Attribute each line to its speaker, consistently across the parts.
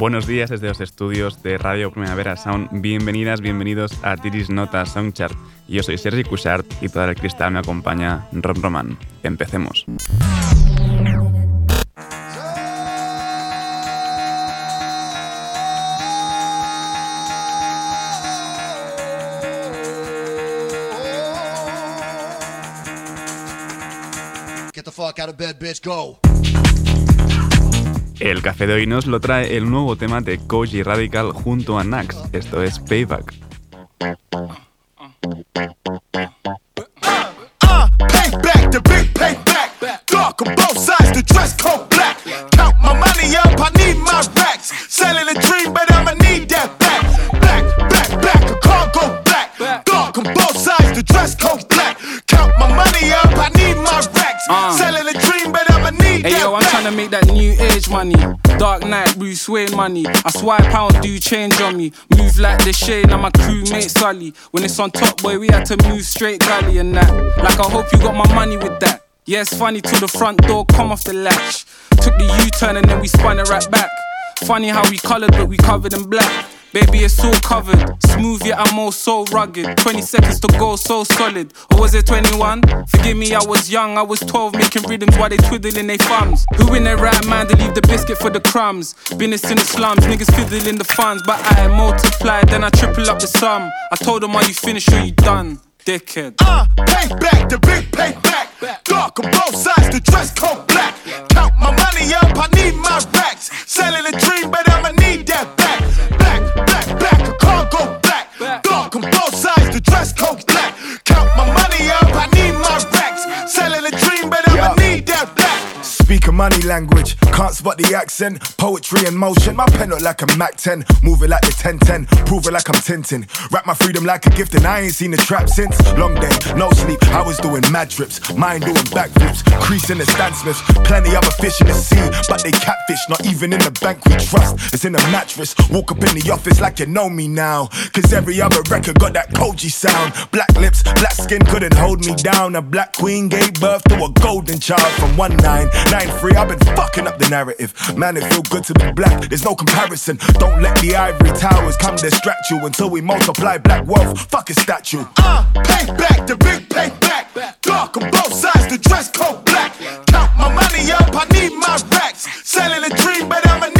Speaker 1: Buenos días desde los estudios de Radio Primavera Sound. Bienvenidas, bienvenidos a Tiris Nota Soundchart. Yo soy Sergi Cushart y todo el cristal me acompaña Ron Roman. Empecemos. Get the fuck out of bed, bitch, go. El café de hoy nos lo trae el nuevo tema de Koji Radical junto a Nax. Esto es Payback.
Speaker 2: Money. Dark Knight, Bruce Wayne money. I swipe pound, do change on me. Move like the shade, and my crewmate Sully. When it's on top, boy, we had to move straight gully and that. Like, I hope you got my money with that. Yeah, it's funny till the front door come off the latch. Took the U turn and then we spun it right back. Funny how we colored, but we covered in black. Baby, it's all covered. Smooth, yet I'm all so rugged. 20 seconds to go, so solid. Or was it 21? Forgive me, I was young. I was 12, making rhythms while they twiddling their thumbs. Who in their right mind to leave the biscuit for the crumbs? Business in the slums, niggas fiddling the funds. But I multiply, then I triple up the sum. I told them, are you finished or you done? Dickhead. Uh, pay back, the big pay back. Dark on both sides, the dress code black. Count my money up, I need my racks. Selling a dream, but I'ma need that back. Back, back, back, a car go back. Dark on both sides, the dress code black. Count my money Speak a money language, can't spot the accent. Poetry in motion, my pen look like a Mac 10. Move it like the 1010, prove it like I'm tintin. Wrap my freedom like a gift, and I ain't seen the trap since. Long day, no sleep, I was doing mad trips. mind doing backflips, creasing the Stan Smiths. Plenty other fish in the sea, but they catfish, not even in the bank we trust. It's in the mattress. Walk up in the office like you know me now. Cause every other record got that Kojey sound. Black lips, black skin couldn't hold me down. A black queen gave birth to a golden child from 199 free. I've been fucking up the narrative. Man, it feel good to be black. There's no comparison. Don't let the ivory towers come distract you until we multiply black wealth. Fuck a statue. Uh, pay back the big pay back. Dark on both sides, the dress code black. Count my money up, I need my racks. Selling a dream, but I'ma need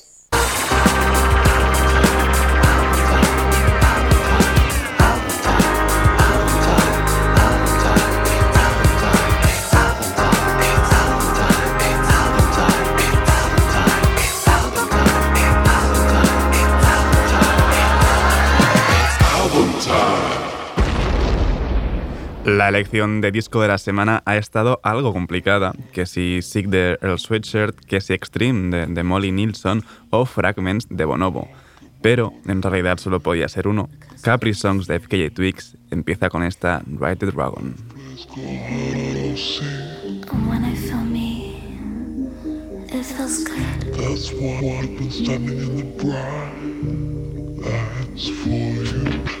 Speaker 1: La elección de disco de la semana ha estado algo complicada, que si Sick the Earl Sweatshirt, que si Extreme de, Molly Nilsson o Fragments de Bonobo. Pero en realidad solo podía ser uno. Capri Songs de FKJ Twigs empieza con esta Ride the Dragon. for you.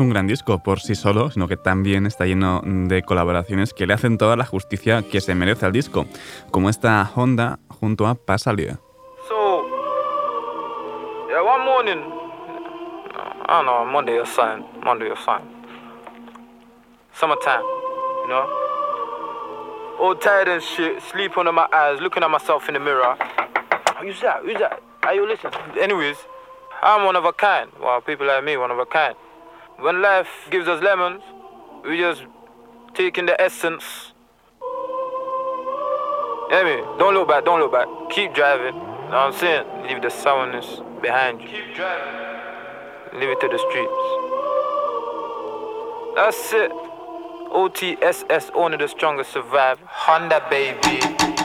Speaker 1: un gran disco por sí solo, sino que también está lleno de colaboraciones que le hacen toda la justicia que se merece al disco, como esta Honda junto a Pasalia.
Speaker 3: So, yeah, one morning, I don't know, Monday or something, Monday or something, summertime, you know, all tired and shit, sleep under my eyes, looking at myself in the mirror. Who's that? Who's that? Are you listening? Anyways, I'm one of a kind. Well, people like me, one of a kind. When life gives us lemons, we just take in the essence. Yeah, me. Don't look back, don't look back. Keep driving. You know what I'm saying? Leave the sourness behind you. Keep driving. Leave it to the streets. That's it. OTSS, only the strongest survive. Honda, baby.
Speaker 4: Baby,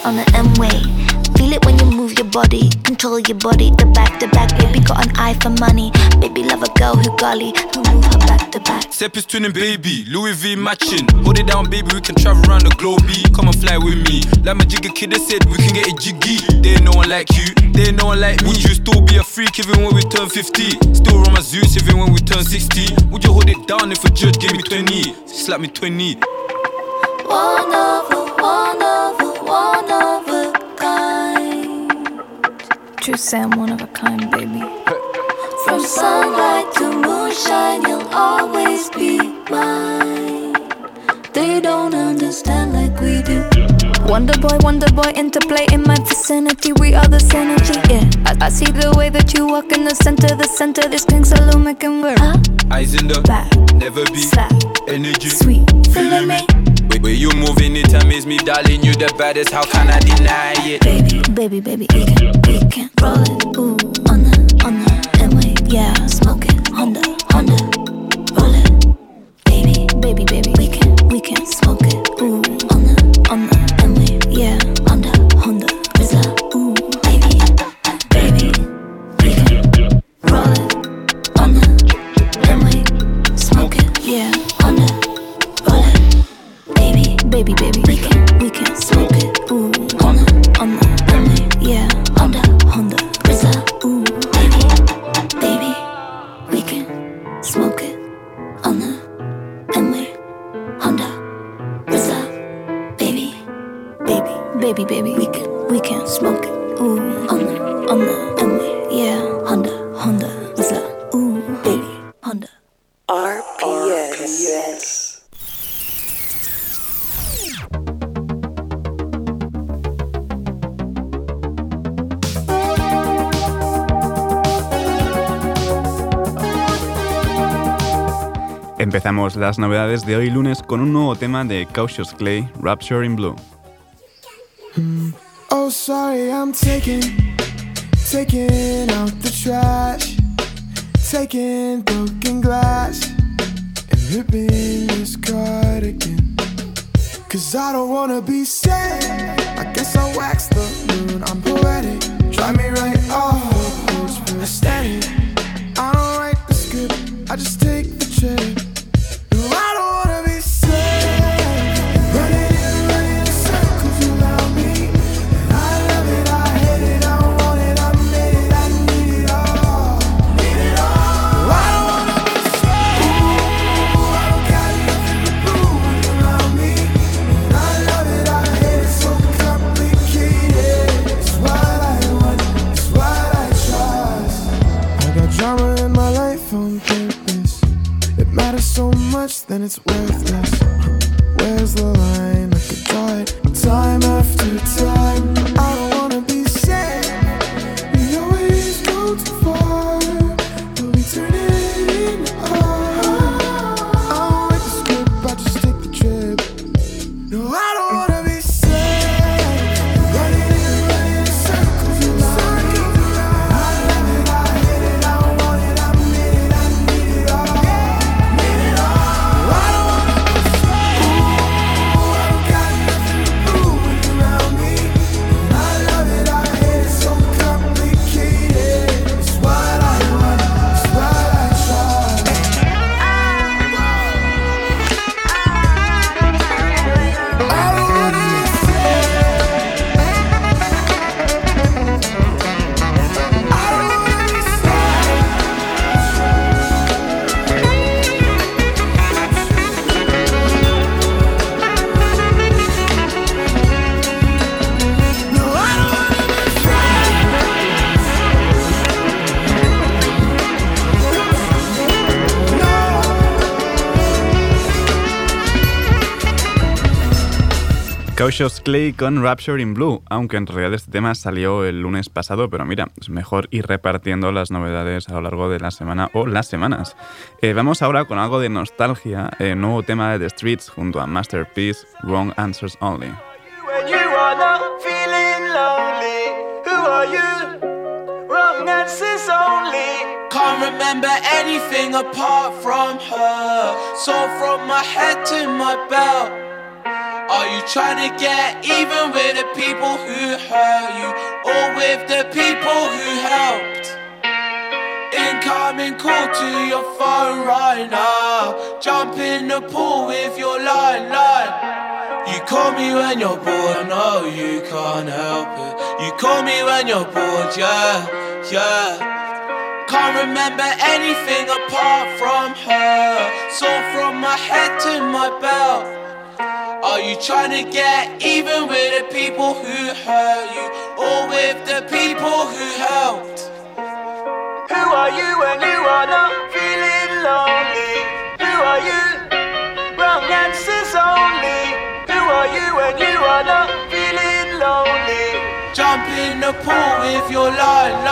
Speaker 4: smoke,
Speaker 5: but we glide on the M-way. Feel it when you move your body, control your body, the back to back. Baby got an eye for money. Baby love a girl who golly, who move her back to back.
Speaker 6: Step is twinning, baby. Louis V matching. Hold it down, baby. We can travel around the globe. Come and fly with me. Like my jigger kid, they said we can get a jiggy. They ain't no one like you. They ain't no one like me. Would you still be a freak even when we turn 50? Still run my Zeus even when we turn 60? Would you hold it down if a judge gave me 20? Slap me 20.
Speaker 4: One of a, one True Sam, one of a kind, baby. From sunlight to moonshine, you'll always be mine. They don't understand like we do. Wonder boy, wonder boy, interplay in my vicinity. We are the synergy, yeah. I, I see the way that you walk in the center, the center. This pink saloon making work. Huh?
Speaker 6: Eyes in the
Speaker 4: back,
Speaker 6: never be
Speaker 4: slap,
Speaker 6: energy,
Speaker 4: sweet, feeling me.
Speaker 6: Where you moving it amaze me, darling. You the baddest, how can I deny it?
Speaker 4: Baby, baby, baby, we can, we can roll it. Ooh,
Speaker 1: Las novedades de hoy lunes con un nuevo tema de Cautious Clay, Rapture in Blue.
Speaker 7: Oh, sorry, I'm taking, taking out the trash, taking broken glass, and ripping this cardigan. Cause I don't wanna be sad. I guess I'll wax the moon. I'm poetic. Try me right off aesthetic. I don't write the script, I just it's.
Speaker 1: Cautious Clay con Rapture in Blue, aunque en realidad este tema salió el lunes pasado, pero mira, es mejor ir repartiendo las novedades a lo largo de la semana o las semanas. Eh, vamos ahora con algo de nostalgia, eh, nuevo tema de The Streets junto a Masterpiece, Wrong Answers Only.
Speaker 8: When you are not feeling lonely, who are you? Wrong answers only.
Speaker 9: Can't remember anything apart from her. So from my head to my belt. Are you trying to get even with the people who hurt you? Or with the people who helped? Incoming call to your phone right now. Jump in the pool with your line, line. You call me when you're bored, no, you can't help it. You call me when you're bored, yeah, yeah. Can't remember anything apart from her. So from my head to my belt. Are you trying to get even with the people who hurt you? Or with the people who helped?
Speaker 8: Who are you when you are not feeling lonely? Who are you? Wrong answers only. Who are you when you are not feeling lonely?
Speaker 9: Jump in the pool with your line,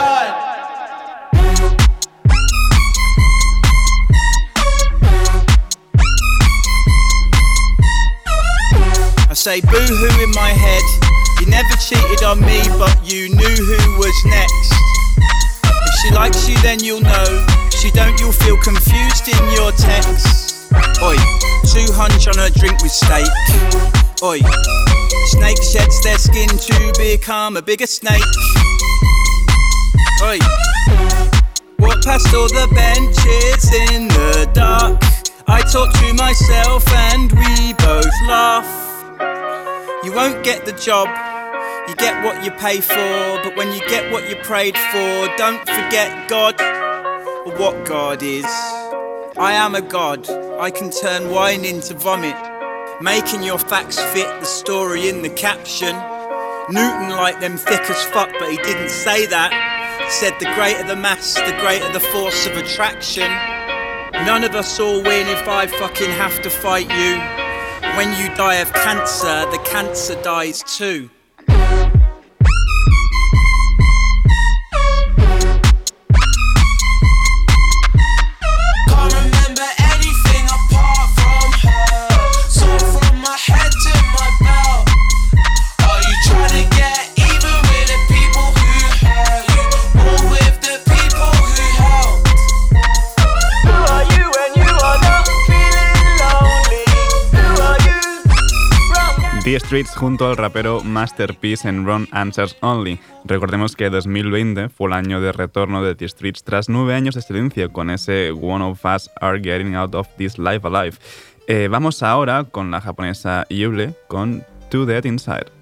Speaker 9: line.
Speaker 10: say boo hoo in my head. You never cheated on me, but you knew who was next. If she likes you, then you'll know. She don't, you'll feel confused in your text. Oi, two hunch on a drink with steak. Oi, snake sheds their skin to become a bigger snake. Oi, walk past all the benches in the dark. I talk to myself and we both laugh. You won't get the job, you get what you pay for. But when you get what you prayed for, don't forget God or what God is. I am a God, I can turn wine into vomit, making your facts fit the story in the caption. Newton liked them thick as fuck, but he didn't say that. Said the greater the mass, the greater the force of attraction. None of us all win if I fucking have to fight you. When you die of cancer, the cancer dies too.
Speaker 11: Streets junto al rapero Masterpiece en Wrong Answers Only. Recordemos que 2020 fue el año de retorno de The Streets tras nueve años de silencio con ese One of Us Are Getting Out of This Life Alive. Eh, vamos ahora con la japonesa Yuble con To Dead Inside.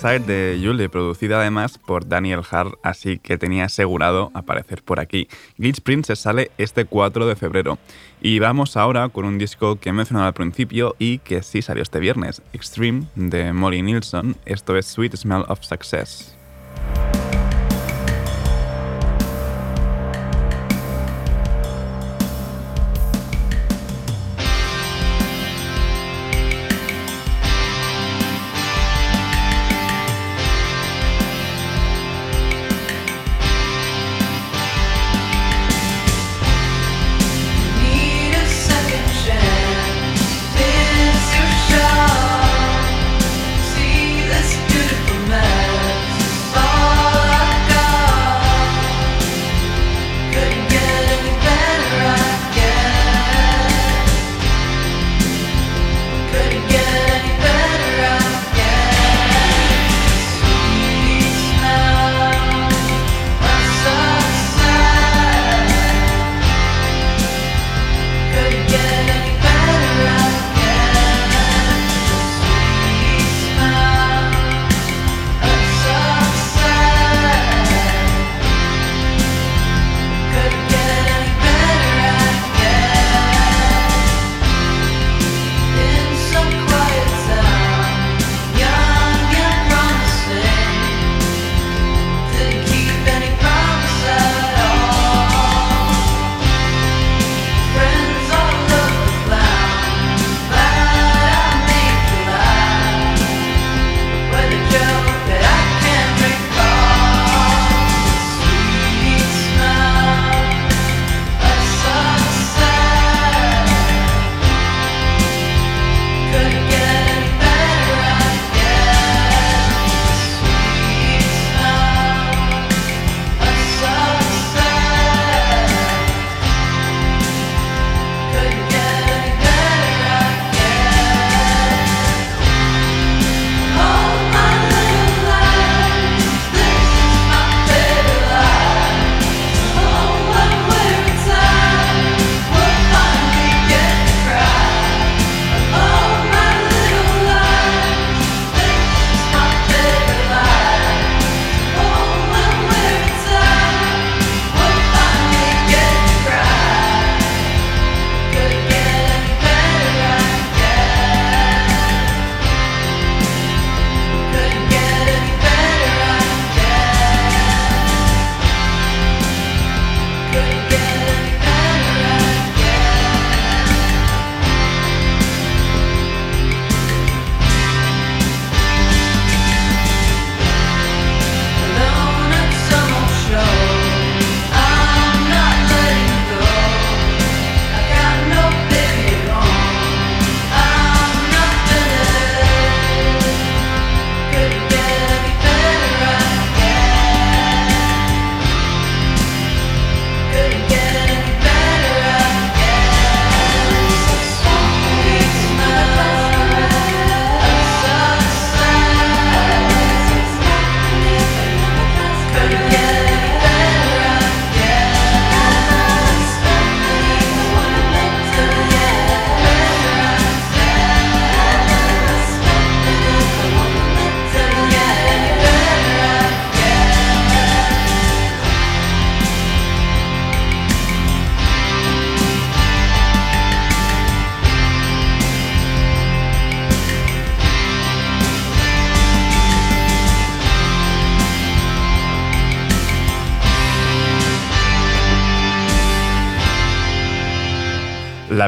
Speaker 1: Side de Julie, producida además por Daniel Hart, así que tenía asegurado aparecer por aquí. Glitch Princess sale este 4 de febrero. Y vamos ahora con un disco que he mencionado al principio y que sí salió este viernes, Extreme de Molly Nilsson, esto es
Speaker 12: Sweet Smell of Success.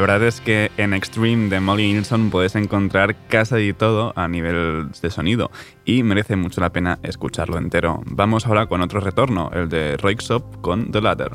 Speaker 1: La verdad es que en Extreme de Molly Nilsson puedes encontrar casi todo a nivel de sonido y merece mucho la pena escucharlo entero. Vamos ahora con otro retorno, el de Roixop con The Ladder.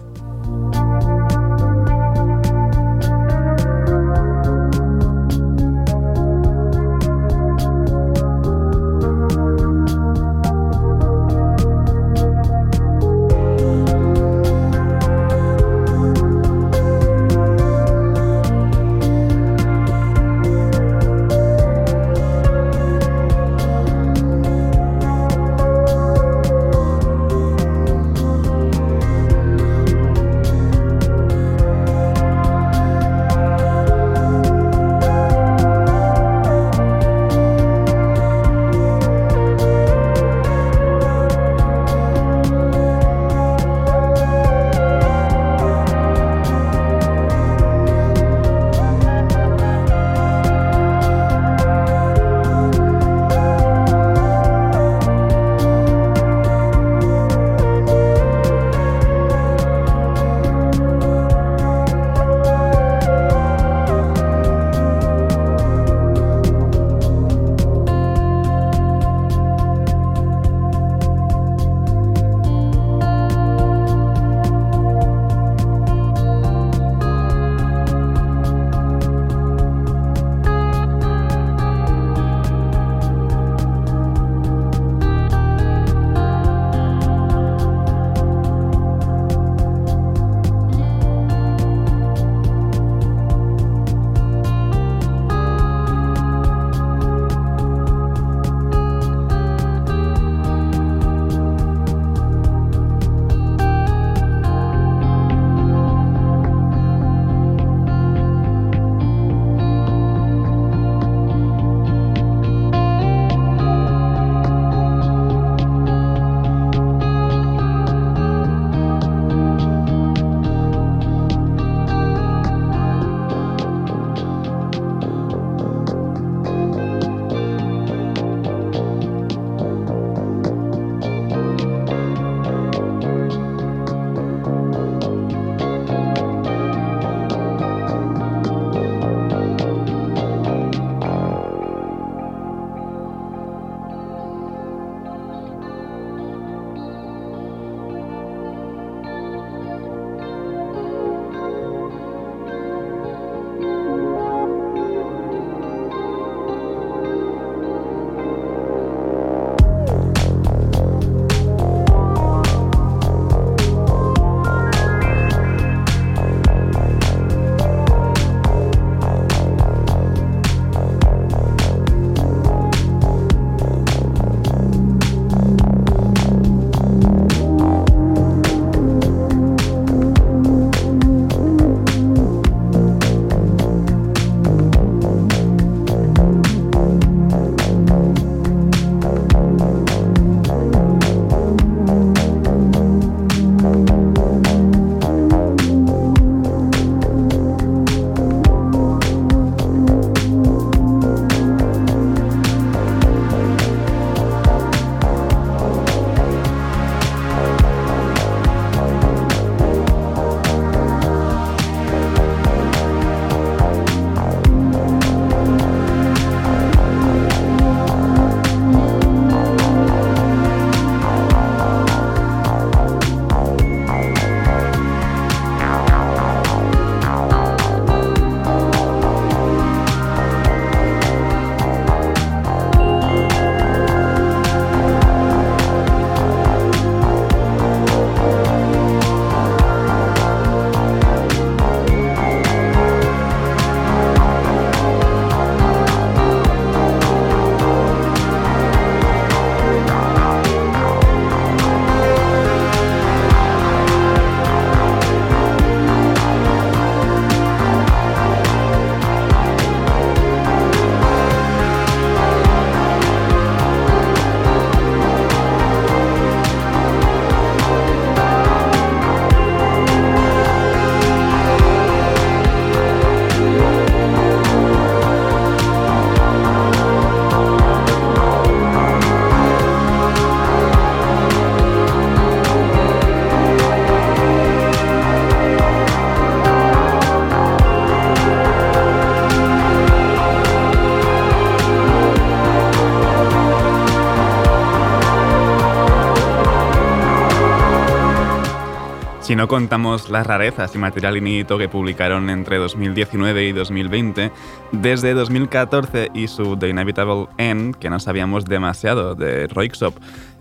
Speaker 1: No contamos las rarezas y material inédito que publicaron entre 2019 y 2020, desde 2014 y su The Inevitable End, que no sabíamos demasiado de Roixop,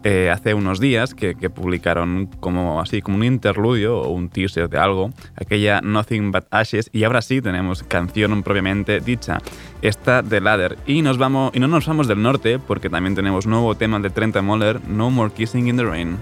Speaker 1: eh, hace unos días que, publicaron como así como un interludio o un teaser de algo, aquella Nothing But Ashes, y ahora sí tenemos canción propiamente dicha, esta de Ladder. Y, nos vamos, y no nos vamos del norte porque también tenemos nuevo tema de Trent Moller, No More Kissing in the Rain.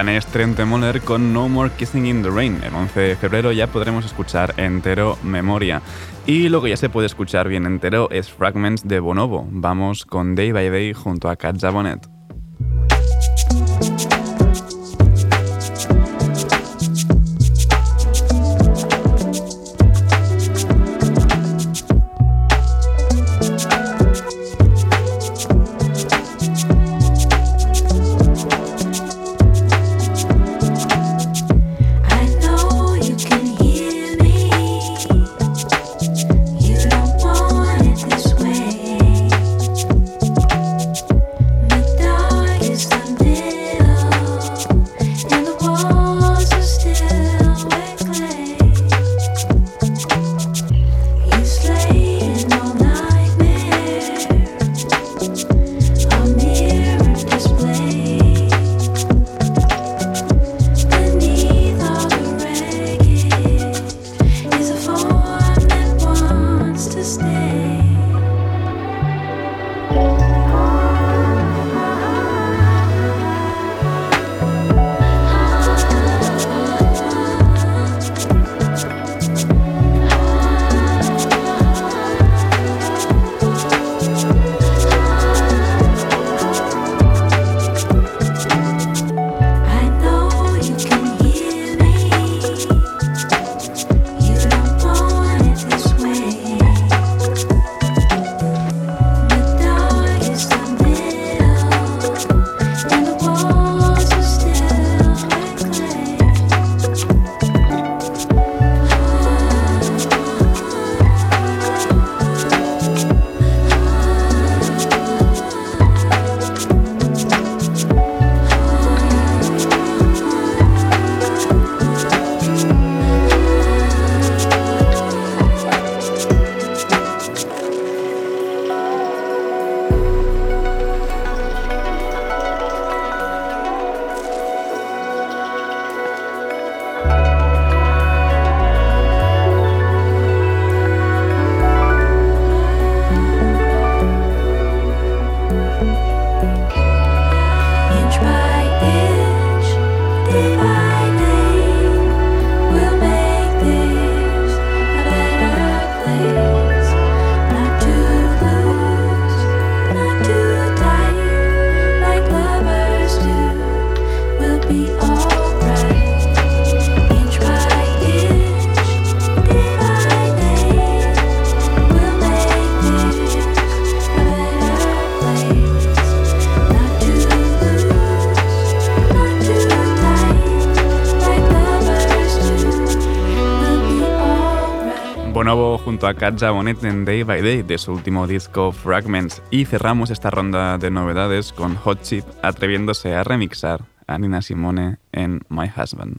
Speaker 1: El danés Trent Moller con No More Kissing in the Rain. El 11 de febrero ya podremos escuchar entero Memoria. Y lo que ya se puede escuchar bien entero es Fragments de Bonobo. Vamos con Day by Day junto a Kat Zabonet.
Speaker 13: a Cat Jabonet en Day by Day de su último disco Fragments y cerramos esta ronda de novedades con Hot Chip atreviéndose a remixar a Nina Simone en My Husband.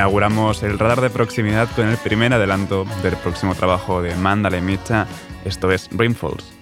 Speaker 13: inauguramos el radar de proximidad con el primer adelanto del próximo trabajo de Mandala y esto es Rainfalls.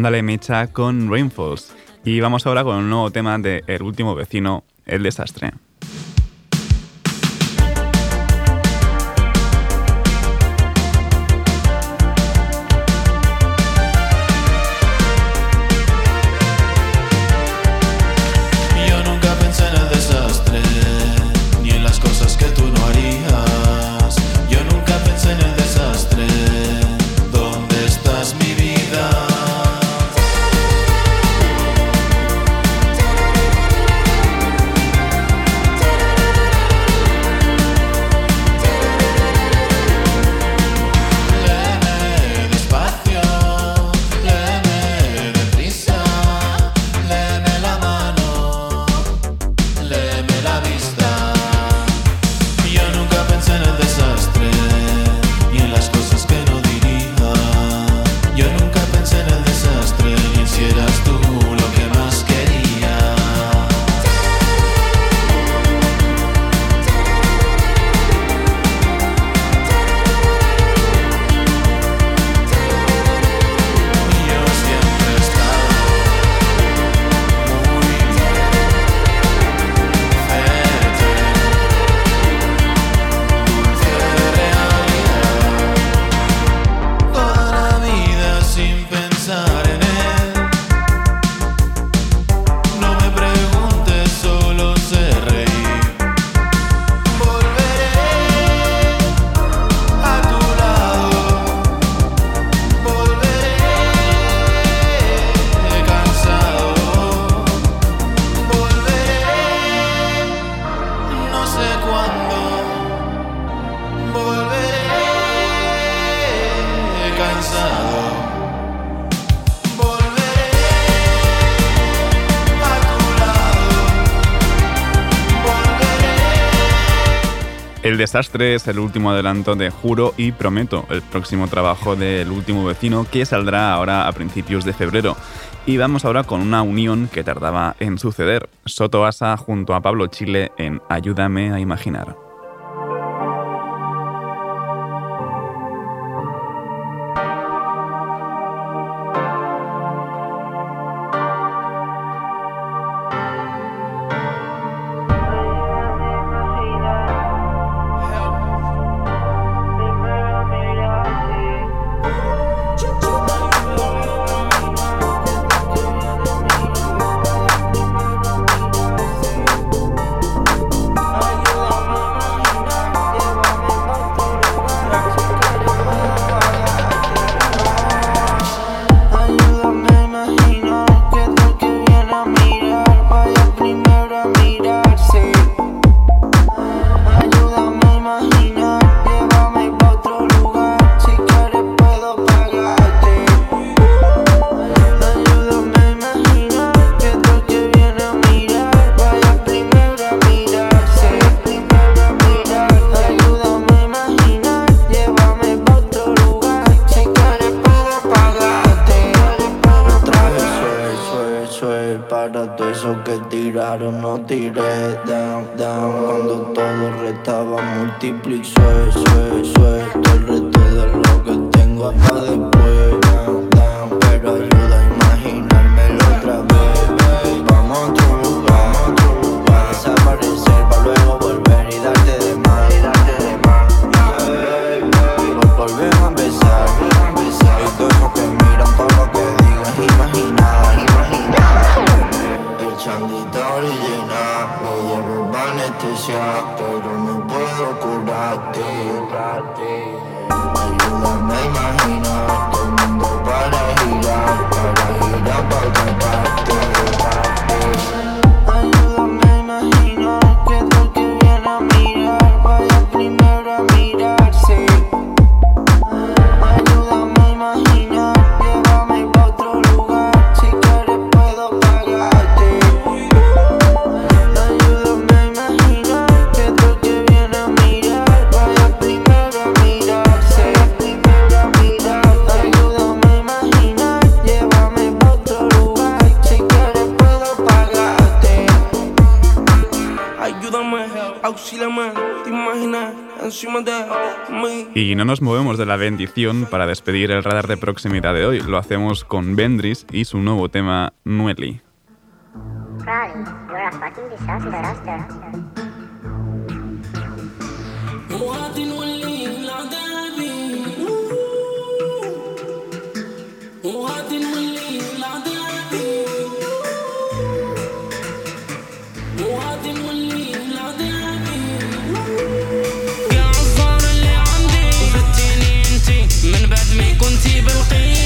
Speaker 14: Ándale Mecha con Rainfalls. Y vamos ahora con un nuevo tema de El último vecino, El desastre.
Speaker 1: Desastre
Speaker 14: es el último adelanto de Juro y Prometo, el próximo trabajo del último vecino que saldrá ahora a principios de febrero. Y vamos ahora con una unión que tardaba en suceder. Soto Asa junto a Pablo Chile en Ayúdame a imaginar.
Speaker 15: complexo. Y no
Speaker 1: nos movemos de la bendición para despedir el radar de proximidad de hoy. Lo hacemos con Bendris y su nuevo tema, Nueli.
Speaker 16: بالقيمة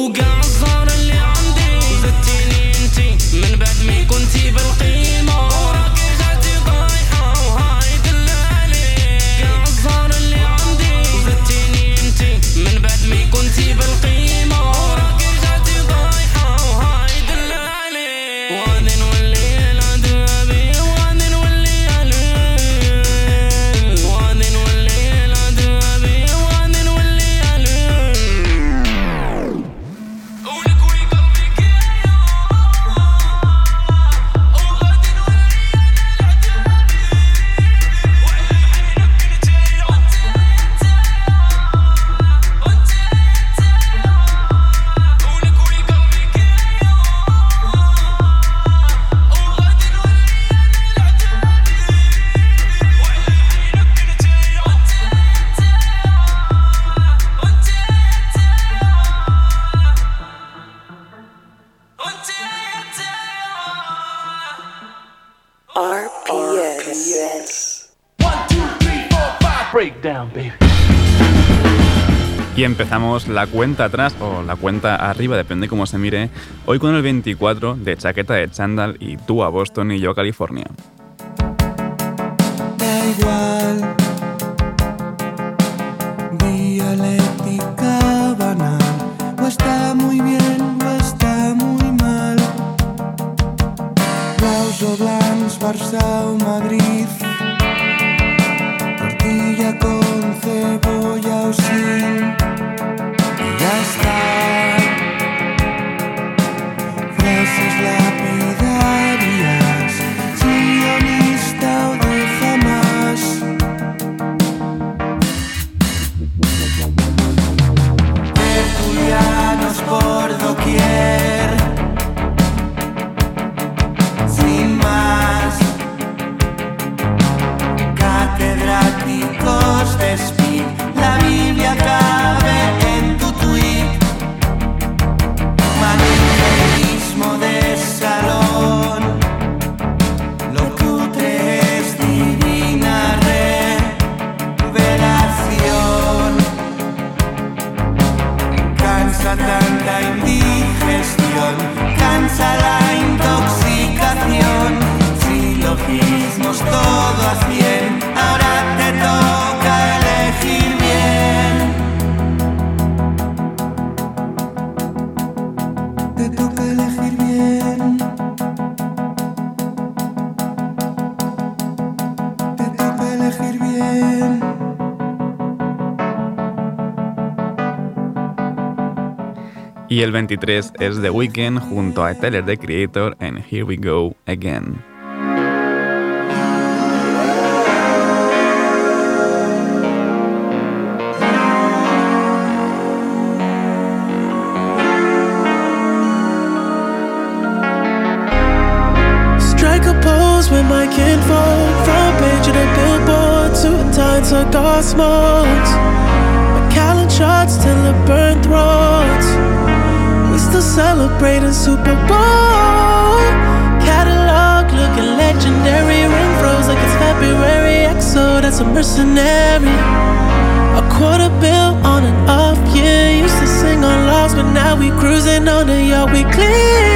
Speaker 16: وقع الزهر اللي عندي زدتيني انتي. من بعد ما كنتي بالقيمة.
Speaker 1: la cuenta atrás o la cuenta arriba, depende cómo se mire, hoy con el 24 de chaqueta de chándal y tú a Boston y yo a California.
Speaker 7: Da igual. Y
Speaker 1: el 23 es the weekend junto a Teller de Creator and here we go again.
Speaker 17: Strike a pose with my can't fall from a child and can pot soon times a cosmo celebrating Super Bowl. Catalog looking legendary. Ring froze like it's February. XO, that's a mercenary. A quarter bill on an off, yeah. Used to sing on lost, but now we cruising on the yacht. We clear,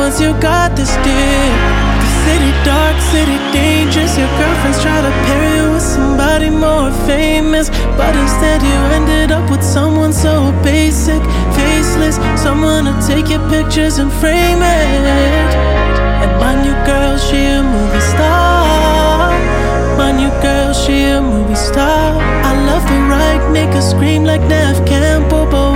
Speaker 17: once you got this dick. The city dark, city dangerous. Your girlfriends try to pair you with somebody more famous, but instead you ended up with someone so basic, faceless. Someone to take your pictures and frame it. And my new girl, she a movie star. My new girl, she a movie star. I love her right, make her scream like Neve Campbell.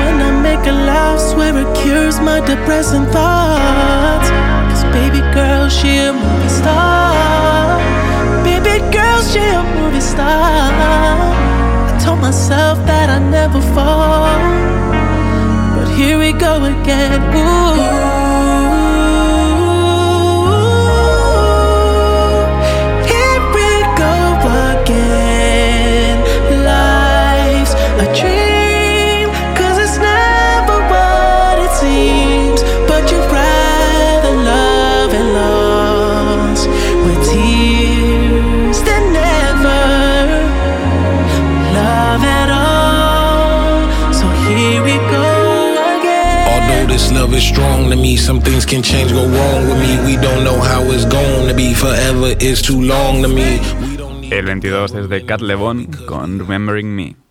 Speaker 17: I laugh, swear it cures my depressing thoughts. Cause baby girl, she a movie star. Baby girl, she a movie star. I told myself that I never fall. But here we go again. Ooh.
Speaker 18: Is strong to me, some things can change, go wrong with me. We don't know how it's going to be. Forever is too long to me.
Speaker 12: El 22 es de Cat Levon con Remembering Me.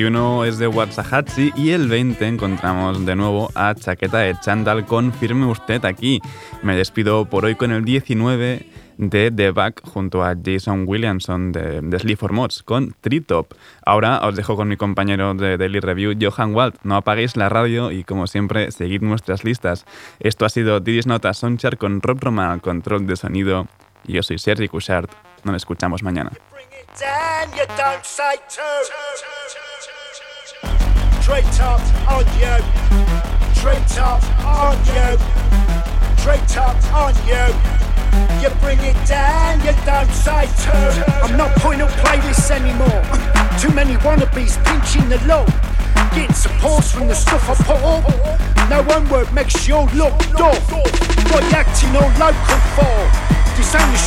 Speaker 12: 21 es de Waxahachie y el 20 encontramos de nuevo a Chaqueta de Chandal con Firme Usted aquí. Me despido por hoy con el 19 de The Back junto a Jason Williamson de, de Sleep for Mods con Treetop. Ahora os dejo con mi compañero de Daily Review, Johan Wald. No apaguéis la radio y como siempre, seguid nuestras listas. Esto ha sido Didis Nota Sonchar con Rob Roman al control de sonido.
Speaker 1: Yo soy Sergi Cushart. Nos escuchamos mañana.
Speaker 19: Two. Treetops on you. Treetops on you. On you. You bring it down, you don't say two. I'm not putting up playlists anymore. Too many wannabes pinching the low. Getting support from the stuff I put up. No one word makes you look dull. What you acting all local for? A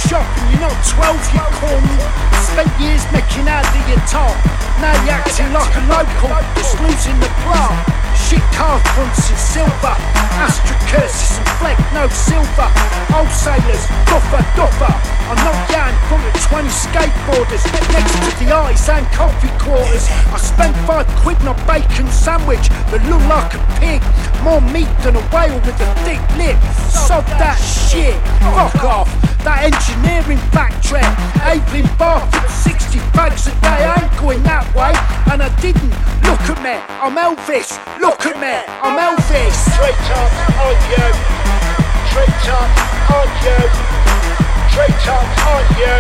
Speaker 19: shop and you're not 12, you corny. Spent years making out of your top. Now you're acting like a local that's losing the plot. Shit car fronts in silver. Astra curses and fleck, no silver. Wholesalers, duffer, duffer. I'm not down front of 20 skateboarders next to the eyes and coffee quarters. I spent five quid on a bacon sandwich that looked like a pig. More meat than a whale with a thick lip. Sod that shit. Fuck off. That engineering backtrack. Ablin bar for 60 bags a day. I ain't going that way. And I didn't. Look at me. I'm Elvis. Look at me. I'm Elvis. Up on you. Up on you. Up on you.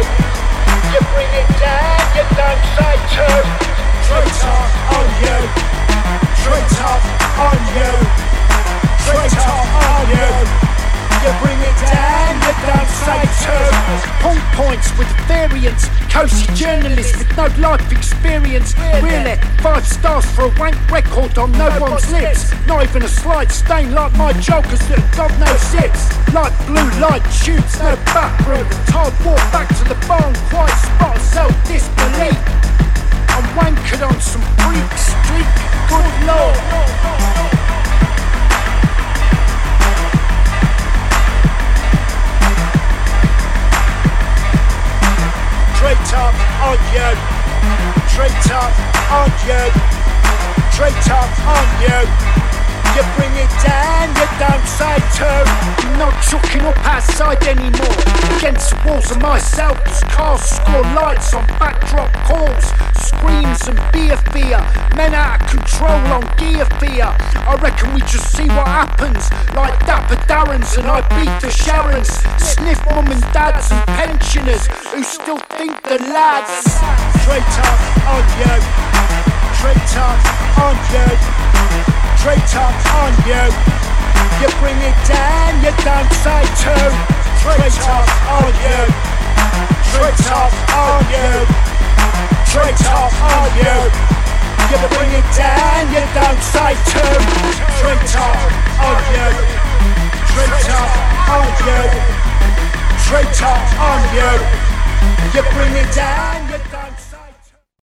Speaker 19: You bring it down. You don't say. Straight up on you. Up on you. Up on you. You bring it down, you don't say two. Point points with variance. Cozy journalist with no life experience. Really, five stars for a wank record on no one's lips. Not even a slight stain like my jokers that got no zips. Like blue light tubes, no bathroom. Hard walk back to the barn, quiet spot, self disbelief. I'm wankered on some freak street. Good lord. Straight up on you. Straight up on you. Straight up on you. You bring it down, you don't say two. Not chucking up outside anymore. Against the walls of myself, cars score lights on backdrop calls. Screams and beer fear. Men out of control on gear fear. I reckon we just see what happens. Like Dapper Darrens and I beat the Sharons. Sniff mum and dads and pensioners who still think the lads. Straight up on you. Straight up on you. Straight up on you. You bring it down, you don't say two. Straight up on you. Straight up on you. Straight up on you. You bring it down, you don't say two. Straight up on you. Straight up on you. Straight up on you. You bring it down.